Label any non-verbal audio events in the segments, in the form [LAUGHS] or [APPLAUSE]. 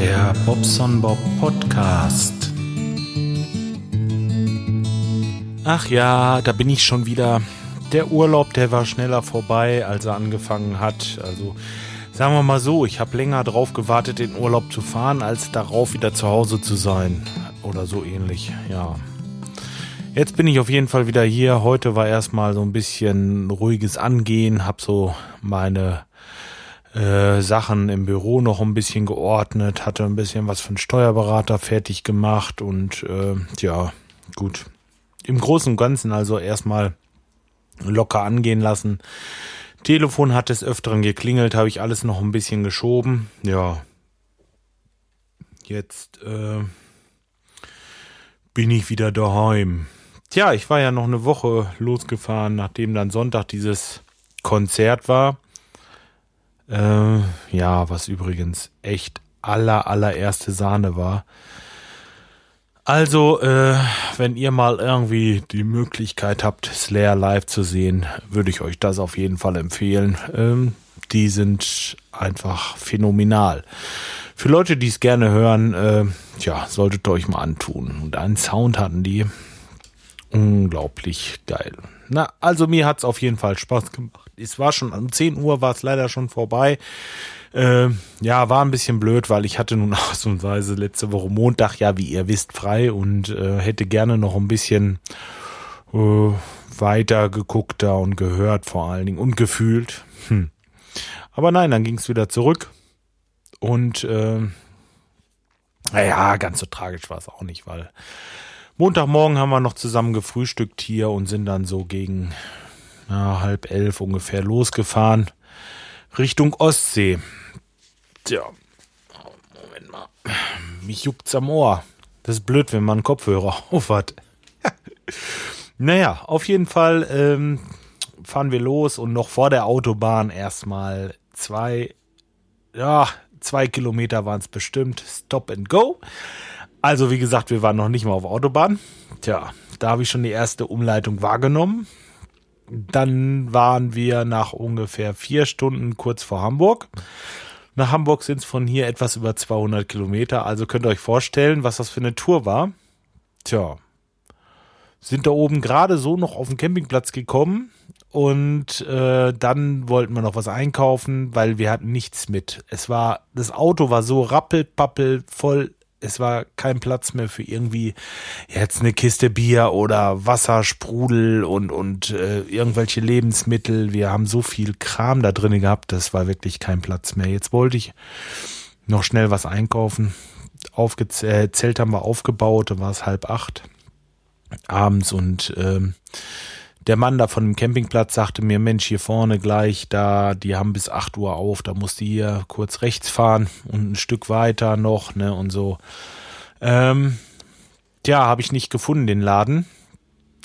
Der Bobson Bob Podcast. Ach ja, da bin ich schon wieder. Der Urlaub, der war schneller vorbei, als er angefangen hat. Also sagen wir mal so, ich habe länger drauf gewartet, in Urlaub zu fahren, als darauf wieder zu Hause zu sein. Oder so ähnlich, ja. Jetzt bin ich auf jeden Fall wieder hier. Heute war erstmal so ein bisschen ruhiges Angehen, hab so meine äh, Sachen im Büro noch ein bisschen geordnet, hatte ein bisschen was einen Steuerberater fertig gemacht und äh, ja, gut. Im Großen und Ganzen also erstmal locker angehen lassen. Telefon hat des Öfteren geklingelt, habe ich alles noch ein bisschen geschoben. Ja. Jetzt äh, bin ich wieder daheim. Tja, ich war ja noch eine Woche losgefahren, nachdem dann Sonntag dieses Konzert war. Äh, ja, was übrigens echt aller, allererste Sahne war. Also, äh, wenn ihr mal irgendwie die Möglichkeit habt, Slayer live zu sehen, würde ich euch das auf jeden Fall empfehlen. Ähm, die sind einfach phänomenal. Für Leute, die es gerne hören, äh, ja, solltet ihr euch mal antun. Und einen Sound hatten die. Unglaublich geil. Na, also mir hat's auf jeden Fall Spaß gemacht es war schon um 10 Uhr war es leider schon vorbei. Äh, ja, war ein bisschen blöd, weil ich hatte nun [LAUGHS] ausnahmsweise letzte Woche Montag, ja, wie ihr wisst, frei und äh, hätte gerne noch ein bisschen äh, weiter geguckt da und gehört vor allen Dingen und gefühlt. Hm. Aber nein, dann ging es wieder zurück und äh, naja, ganz so tragisch war es auch nicht, weil Montagmorgen haben wir noch zusammen gefrühstückt hier und sind dann so gegen ja, halb elf ungefähr losgefahren Richtung Ostsee. Tja, Moment mal. Mich juckt's am Ohr. Das ist blöd, wenn man einen Kopfhörer [LAUGHS] auf hat. [LAUGHS] naja, auf jeden Fall ähm, fahren wir los und noch vor der Autobahn erstmal zwei, ja, zwei Kilometer waren es bestimmt. Stop and go. Also, wie gesagt, wir waren noch nicht mal auf Autobahn. Tja, da habe ich schon die erste Umleitung wahrgenommen. Dann waren wir nach ungefähr vier Stunden kurz vor Hamburg. Nach Hamburg sind es von hier etwas über 200 Kilometer. Also könnt ihr euch vorstellen, was das für eine Tour war. Tja, sind da oben gerade so noch auf den Campingplatz gekommen und äh, dann wollten wir noch was einkaufen, weil wir hatten nichts mit. Es war, das Auto war so rappelpappel voll es war kein Platz mehr für irgendwie jetzt eine Kiste Bier oder Wasser, Sprudel und, und äh, irgendwelche Lebensmittel. Wir haben so viel Kram da drin gehabt, das war wirklich kein Platz mehr. Jetzt wollte ich noch schnell was einkaufen. Aufgezählt, äh, Zelt haben wir aufgebaut, da war es halb acht abends und ähm, der Mann da von dem Campingplatz sagte mir, Mensch, hier vorne gleich, da, die haben bis 8 Uhr auf, da musst du hier kurz rechts fahren und ein Stück weiter noch, ne, und so. Ähm, tja, habe ich nicht gefunden, den Laden.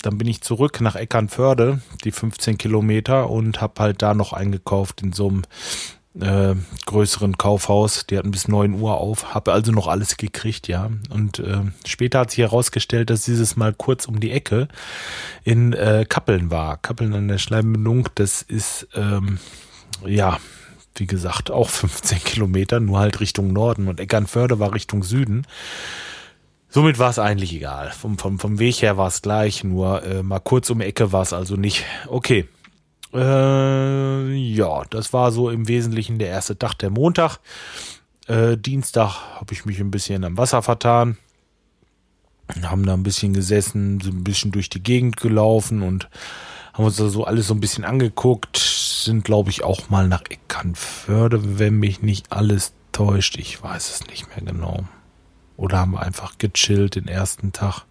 Dann bin ich zurück nach Eckernförde, die 15 Kilometer, und habe halt da noch eingekauft in so einem äh, größeren Kaufhaus. Die hatten bis neun Uhr auf, habe also noch alles gekriegt, ja. Und äh, später hat sich herausgestellt, dass dieses Mal kurz um die Ecke in äh, Kappeln war. Kappeln an der Schleimbindung, das ist ähm, ja wie gesagt, auch 15 [LAUGHS] Kilometer, nur halt Richtung Norden und Eckernförde war Richtung Süden. Somit war es eigentlich egal. Vom, vom, vom Weg her war es gleich, nur äh, mal kurz um die Ecke war es also nicht. Okay, äh, ja, das war so im Wesentlichen der erste Tag, der Montag. Äh, Dienstag habe ich mich ein bisschen am Wasser vertan. Haben da ein bisschen gesessen, so ein bisschen durch die Gegend gelaufen und haben uns da so alles so ein bisschen angeguckt. Sind, glaube ich, auch mal nach Eckernförde, wenn mich nicht alles täuscht. Ich weiß es nicht mehr genau. Oder haben wir einfach gechillt den ersten Tag.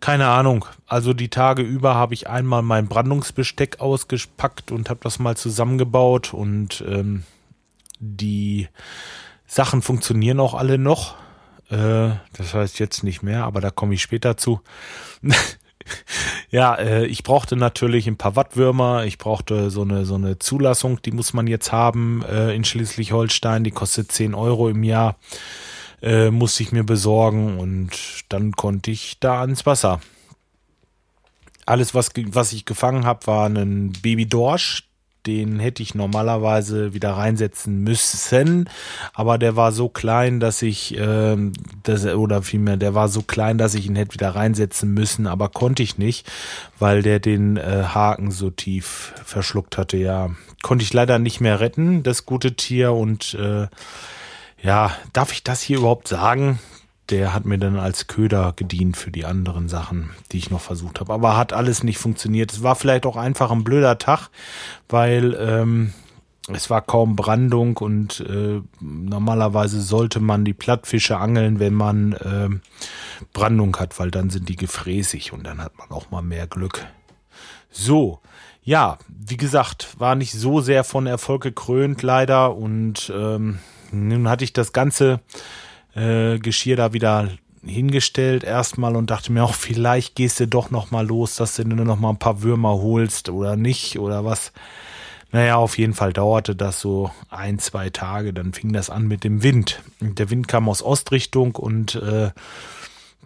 Keine Ahnung. Also die Tage über habe ich einmal mein Brandungsbesteck ausgepackt und habe das mal zusammengebaut und ähm, die Sachen funktionieren auch alle noch. Äh, das heißt jetzt nicht mehr, aber da komme ich später zu. [LAUGHS] ja, äh, ich brauchte natürlich ein paar Wattwürmer. Ich brauchte so eine so eine Zulassung, die muss man jetzt haben äh, in Schleswig-Holstein. Die kostet 10 Euro im Jahr äh, musste ich mir besorgen und dann konnte ich da ans Wasser. Alles, was, was ich gefangen habe, war ein Baby Dorsch. den hätte ich normalerweise wieder reinsetzen müssen, aber der war so klein, dass ich, äh, das, oder vielmehr, der war so klein, dass ich ihn hätte wieder reinsetzen müssen, aber konnte ich nicht, weil der den äh, Haken so tief verschluckt hatte. Ja, konnte ich leider nicht mehr retten, das gute Tier und äh, ja, darf ich das hier überhaupt sagen? der hat mir dann als Köder gedient für die anderen Sachen, die ich noch versucht habe. Aber hat alles nicht funktioniert. Es war vielleicht auch einfach ein blöder Tag, weil ähm, es war kaum Brandung und äh, normalerweise sollte man die Plattfische angeln, wenn man äh, Brandung hat, weil dann sind die gefräßig und dann hat man auch mal mehr Glück. So, ja, wie gesagt, war nicht so sehr von Erfolg gekrönt leider und ähm, nun hatte ich das Ganze äh, Geschirr da wieder hingestellt erstmal und dachte mir auch, vielleicht gehst du doch noch mal los, dass du nur noch mal ein paar Würmer holst oder nicht oder was. Naja, auf jeden Fall dauerte das so ein, zwei Tage. Dann fing das an mit dem Wind. Der Wind kam aus Ostrichtung und äh,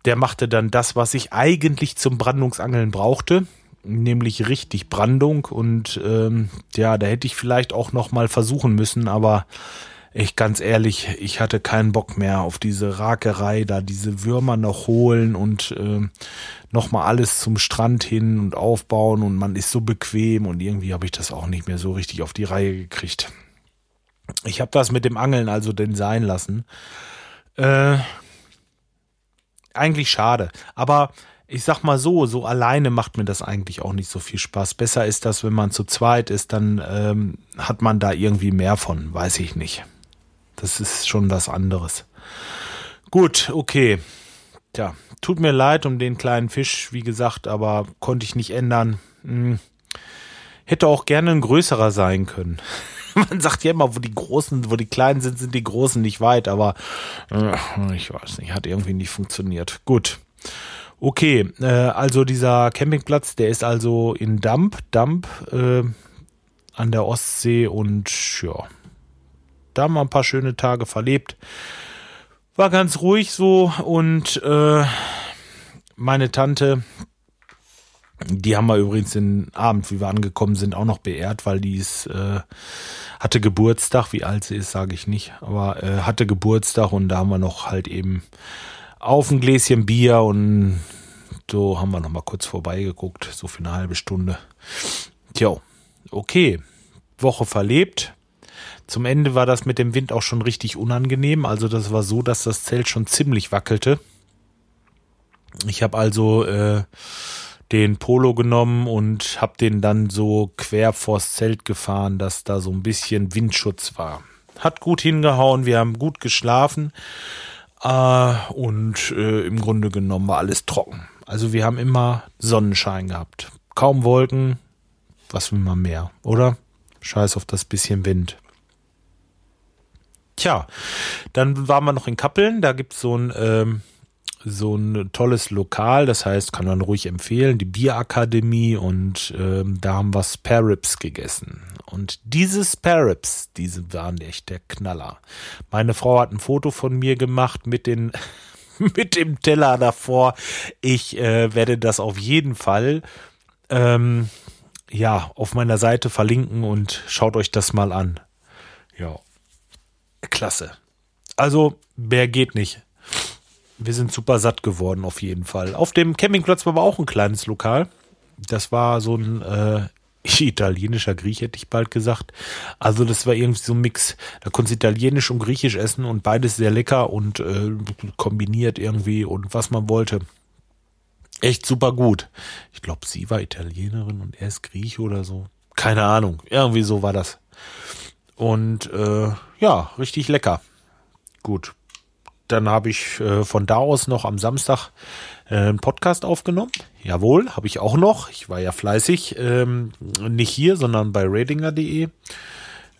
der machte dann das, was ich eigentlich zum Brandungsangeln brauchte, nämlich richtig Brandung. Und ähm, ja, da hätte ich vielleicht auch noch mal versuchen müssen, aber ich ganz ehrlich, ich hatte keinen Bock mehr auf diese Rakerei, da diese Würmer noch holen und äh, nochmal alles zum Strand hin und aufbauen und man ist so bequem und irgendwie habe ich das auch nicht mehr so richtig auf die Reihe gekriegt. Ich habe das mit dem Angeln also denn sein lassen. Äh, eigentlich schade, aber ich sag mal so, so alleine macht mir das eigentlich auch nicht so viel Spaß. Besser ist das, wenn man zu zweit ist, dann ähm, hat man da irgendwie mehr von, weiß ich nicht. Das ist schon was anderes. Gut, okay. Tja, tut mir leid um den kleinen Fisch, wie gesagt, aber konnte ich nicht ändern. Hm. Hätte auch gerne ein größerer sein können. [LAUGHS] Man sagt ja immer, wo die Großen, wo die Kleinen sind, sind die Großen nicht weit, aber äh, ich weiß nicht, hat irgendwie nicht funktioniert. Gut. Okay, äh, also dieser Campingplatz, der ist also in Damp, Damp äh, an der Ostsee und ja, da haben wir ein paar schöne Tage verlebt. War ganz ruhig so und äh, meine Tante, die haben wir übrigens den Abend, wie wir angekommen sind, auch noch beehrt, weil die ist, äh, hatte Geburtstag. Wie alt sie ist, sage ich nicht, aber äh, hatte Geburtstag und da haben wir noch halt eben auf ein Gläschen Bier und so haben wir noch mal kurz vorbeigeguckt, so für eine halbe Stunde. Tja, okay, Woche verlebt. Zum Ende war das mit dem Wind auch schon richtig unangenehm. Also das war so, dass das Zelt schon ziemlich wackelte. Ich habe also äh, den Polo genommen und habe den dann so quer vors Zelt gefahren, dass da so ein bisschen Windschutz war. Hat gut hingehauen, wir haben gut geschlafen äh, und äh, im Grunde genommen war alles trocken. Also wir haben immer Sonnenschein gehabt. Kaum Wolken, was will man mehr, oder? Scheiß auf das bisschen Wind. Tja, dann waren wir noch in Kappeln, da gibt's so ein, ähm, so ein tolles Lokal, das heißt, kann man ruhig empfehlen, die Bierakademie und ähm, da haben wir Sparrows gegessen. Und diese Sparrows, diese waren echt der Knaller. Meine Frau hat ein Foto von mir gemacht mit den [LAUGHS] mit dem Teller davor. Ich äh, werde das auf jeden Fall ähm, ja auf meiner Seite verlinken und schaut euch das mal an. Ja klasse. Also, wer geht nicht? Wir sind super satt geworden, auf jeden Fall. Auf dem Campingplatz war aber auch ein kleines Lokal. Das war so ein äh, [LAUGHS] italienischer Griech, hätte ich bald gesagt. Also, das war irgendwie so ein Mix. Da konntest du italienisch und griechisch essen und beides sehr lecker und äh, kombiniert irgendwie und was man wollte. Echt super gut. Ich glaube, sie war Italienerin und er ist Grieche oder so. Keine Ahnung. Irgendwie so war das. Und äh, ja, richtig lecker. Gut. Dann habe ich äh, von da aus noch am Samstag äh, einen Podcast aufgenommen. Jawohl, habe ich auch noch. Ich war ja fleißig. Ähm, nicht hier, sondern bei ratinger.de.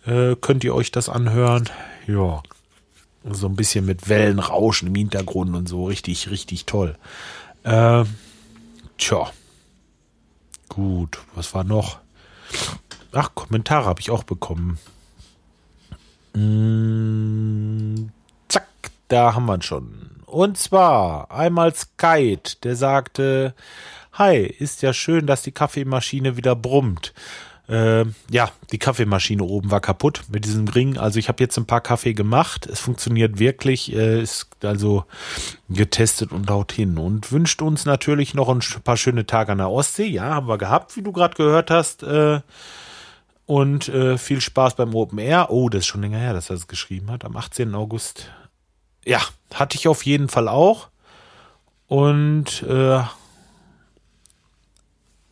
Äh, könnt ihr euch das anhören. Ja. So ein bisschen mit Wellenrauschen im Hintergrund und so. Richtig, richtig toll. Äh, tja. Gut, was war noch? Ach, Kommentare habe ich auch bekommen. Mm, zack, da haben wir ihn schon. Und zwar einmal Skite, der sagte, Hi, ist ja schön, dass die Kaffeemaschine wieder brummt. Äh, ja, die Kaffeemaschine oben war kaputt mit diesem Ring. Also ich habe jetzt ein paar Kaffee gemacht. Es funktioniert wirklich. Äh, ist also getestet und haut hin. Und wünscht uns natürlich noch ein paar schöne Tage an der Ostsee. Ja, haben wir gehabt, wie du gerade gehört hast. Äh, und äh, viel Spaß beim Open Air. Oh, das ist schon länger her, dass er es geschrieben hat. Am 18. August. Ja, hatte ich auf jeden Fall auch. Und äh,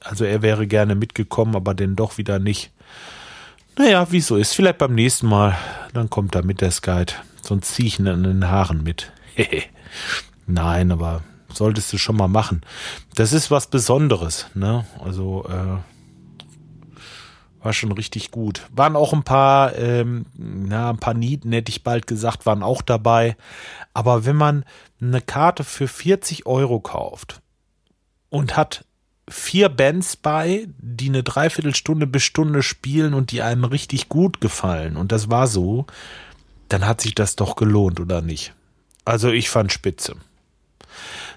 also er wäre gerne mitgekommen, aber denn doch wieder nicht. Naja, wie so ist. Vielleicht beim nächsten Mal. Dann kommt er mit der Skype. Sonst ziehe ich ihn an den Haaren mit. [LAUGHS] Nein, aber solltest du schon mal machen. Das ist was Besonderes, ne? Also, äh, war schon richtig gut. Waren auch ein paar, ähm, na, ein paar Nieten, hätte ich bald gesagt, waren auch dabei. Aber wenn man eine Karte für 40 Euro kauft und hat vier Bands bei, die eine Dreiviertelstunde bis Stunde spielen und die einem richtig gut gefallen, und das war so, dann hat sich das doch gelohnt, oder nicht? Also ich fand spitze.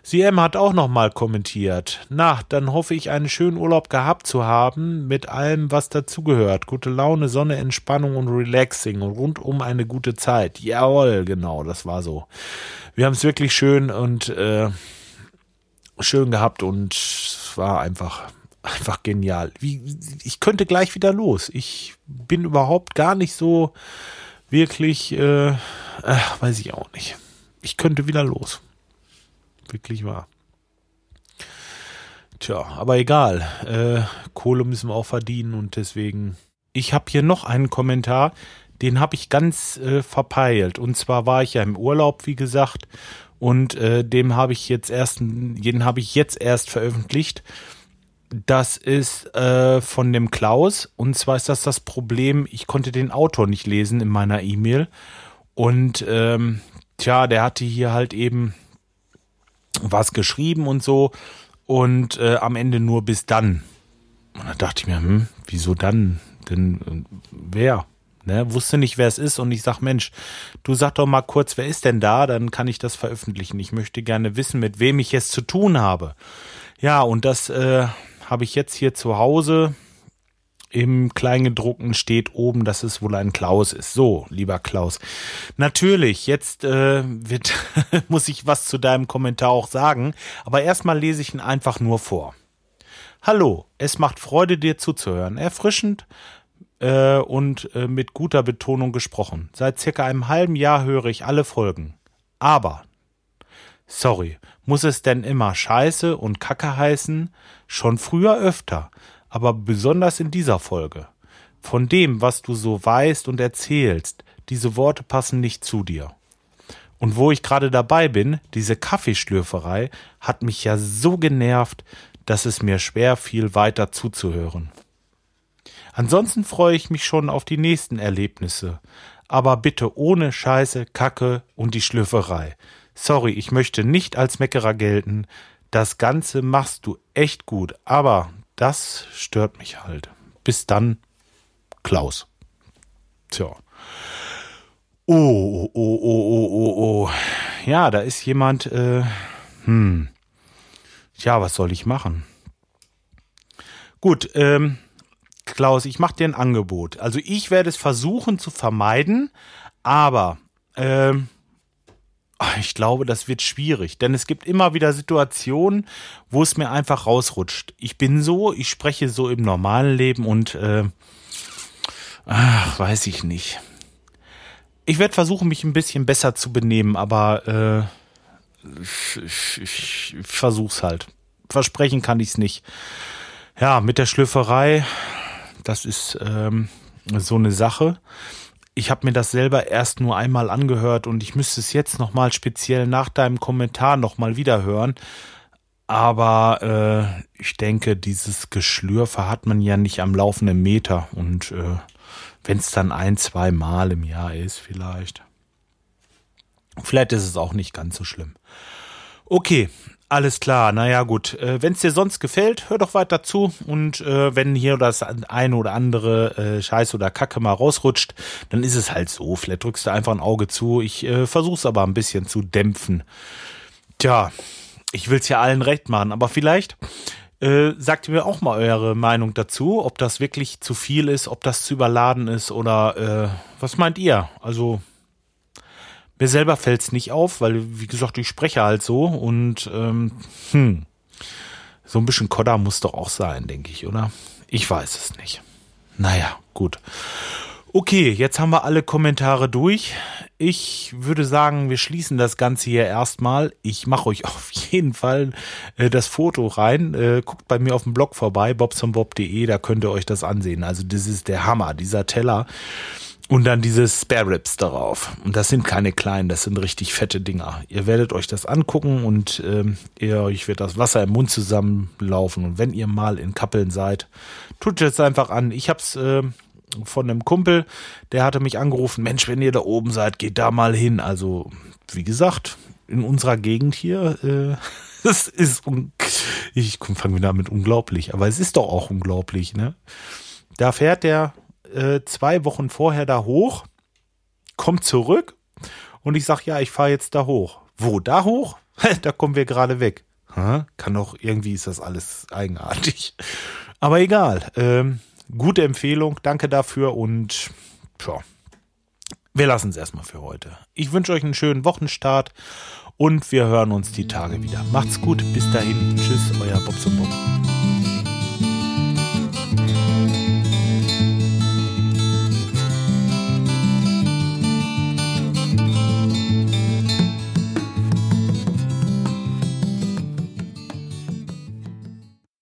CM hat auch nochmal kommentiert. Na, dann hoffe ich, einen schönen Urlaub gehabt zu haben, mit allem, was dazugehört. Gute Laune, Sonne, Entspannung und Relaxing und rundum eine gute Zeit. Jawohl, genau, das war so. Wir haben es wirklich schön und äh, schön gehabt und es war einfach einfach genial. Wie, ich könnte gleich wieder los. Ich bin überhaupt gar nicht so wirklich, äh, äh, weiß ich auch nicht. Ich könnte wieder los wirklich wahr. Tja, aber egal. Äh, Kohle müssen wir auch verdienen und deswegen. Ich habe hier noch einen Kommentar, den habe ich ganz äh, verpeilt. Und zwar war ich ja im Urlaub, wie gesagt, und äh, dem habe ich jetzt erst, den habe ich jetzt erst veröffentlicht. Das ist äh, von dem Klaus. Und zwar ist das das Problem, ich konnte den Autor nicht lesen in meiner E-Mail. Und ähm, tja, der hatte hier halt eben was geschrieben und so und äh, am Ende nur bis dann. Und da dachte ich mir, hm, wieso dann? Denn äh, wer? Ne, wusste nicht, wer es ist und ich sag, Mensch, du sag doch mal kurz, wer ist denn da? Dann kann ich das veröffentlichen. Ich möchte gerne wissen, mit wem ich es zu tun habe. Ja, und das äh, habe ich jetzt hier zu Hause im Kleingedruckten steht oben, dass es wohl ein Klaus ist. So, lieber Klaus. Natürlich, jetzt äh, wird, [LAUGHS] muss ich was zu deinem Kommentar auch sagen, aber erstmal lese ich ihn einfach nur vor. Hallo, es macht Freude, dir zuzuhören. Erfrischend äh, und äh, mit guter Betonung gesprochen. Seit circa einem halben Jahr höre ich alle Folgen. Aber, sorry, muss es denn immer Scheiße und Kacke heißen? Schon früher öfter aber besonders in dieser Folge. Von dem, was du so weißt und erzählst, diese Worte passen nicht zu dir. Und wo ich gerade dabei bin, diese Kaffeeschlürferei hat mich ja so genervt, dass es mir schwer fiel, weiter zuzuhören. Ansonsten freue ich mich schon auf die nächsten Erlebnisse, aber bitte ohne Scheiße, Kacke und die Schlürferei. Sorry, ich möchte nicht als Meckerer gelten. Das Ganze machst du echt gut, aber das stört mich halt. Bis dann, Klaus. Tja. Oh, oh, oh, oh, oh, oh. Ja, da ist jemand, äh, hm. Tja, was soll ich machen? Gut, ähm, Klaus, ich mache dir ein Angebot. Also ich werde es versuchen zu vermeiden, aber ähm, ich glaube, das wird schwierig, denn es gibt immer wieder Situationen, wo es mir einfach rausrutscht. Ich bin so, ich spreche so im normalen Leben und äh, ach, weiß ich nicht. Ich werde versuchen, mich ein bisschen besser zu benehmen, aber äh, ich, ich, ich versuch's halt. Versprechen kann ich's nicht. Ja, mit der Schlüfferei, das ist ähm, so eine Sache ich habe mir das selber erst nur einmal angehört und ich müsste es jetzt nochmal speziell nach deinem Kommentar nochmal wieder hören. Aber äh, ich denke, dieses Geschlürfe hat man ja nicht am laufenden Meter. Und äh, wenn es dann ein, zwei Mal im Jahr ist, vielleicht. Vielleicht ist es auch nicht ganz so schlimm. Okay, alles klar, naja gut. Äh, wenn es dir sonst gefällt, hör doch weiter zu. Und äh, wenn hier das eine oder andere äh, Scheiß oder Kacke mal rausrutscht, dann ist es halt so. Vielleicht drückst du einfach ein Auge zu. Ich äh, versuch's aber ein bisschen zu dämpfen. Tja, ich will's ja allen recht machen, aber vielleicht Äh, sagt mir auch mal eure Meinung dazu, ob das wirklich zu viel ist, ob das zu überladen ist oder äh, was meint ihr? Also mir selber fällt es nicht auf, weil, wie gesagt, ich spreche halt so und ähm, hm, so ein bisschen Kodder muss doch auch sein, denke ich, oder? Ich weiß es nicht. Naja, gut. Okay, jetzt haben wir alle Kommentare durch. Ich würde sagen, wir schließen das Ganze hier erstmal. Ich mache euch [LAUGHS] auf jeden Fall äh, das Foto rein. Äh, guckt bei mir auf dem Blog vorbei, bobsonbob.de, da könnt ihr euch das ansehen. Also das ist der Hammer, dieser Teller. Und dann diese Spare Ribs darauf. Und das sind keine kleinen, das sind richtig fette Dinger. Ihr werdet euch das angucken und ähm, ihr, euch wird das Wasser im Mund zusammenlaufen. Und wenn ihr mal in Kappeln seid, tut es einfach an. Ich hab's äh, von einem Kumpel, der hatte mich angerufen, Mensch, wenn ihr da oben seid, geht da mal hin. Also, wie gesagt, in unserer Gegend hier, äh, [LAUGHS] das ist, ich fange wieder mit unglaublich, aber es ist doch auch unglaublich, ne? Da fährt der äh, zwei Wochen vorher da hoch, kommt zurück und ich sag, ja, ich fahre jetzt da hoch. Wo, da hoch? [LAUGHS] da kommen wir gerade weg. Ha? Kann doch, irgendwie ist das alles eigenartig. [LAUGHS] Aber egal. Ähm, Gute Empfehlung, danke dafür und ja, wir lassen es erstmal für heute. Ich wünsche euch einen schönen Wochenstart und wir hören uns die Tage wieder. Macht's gut, bis dahin. Tschüss, euer Bobs und Bob.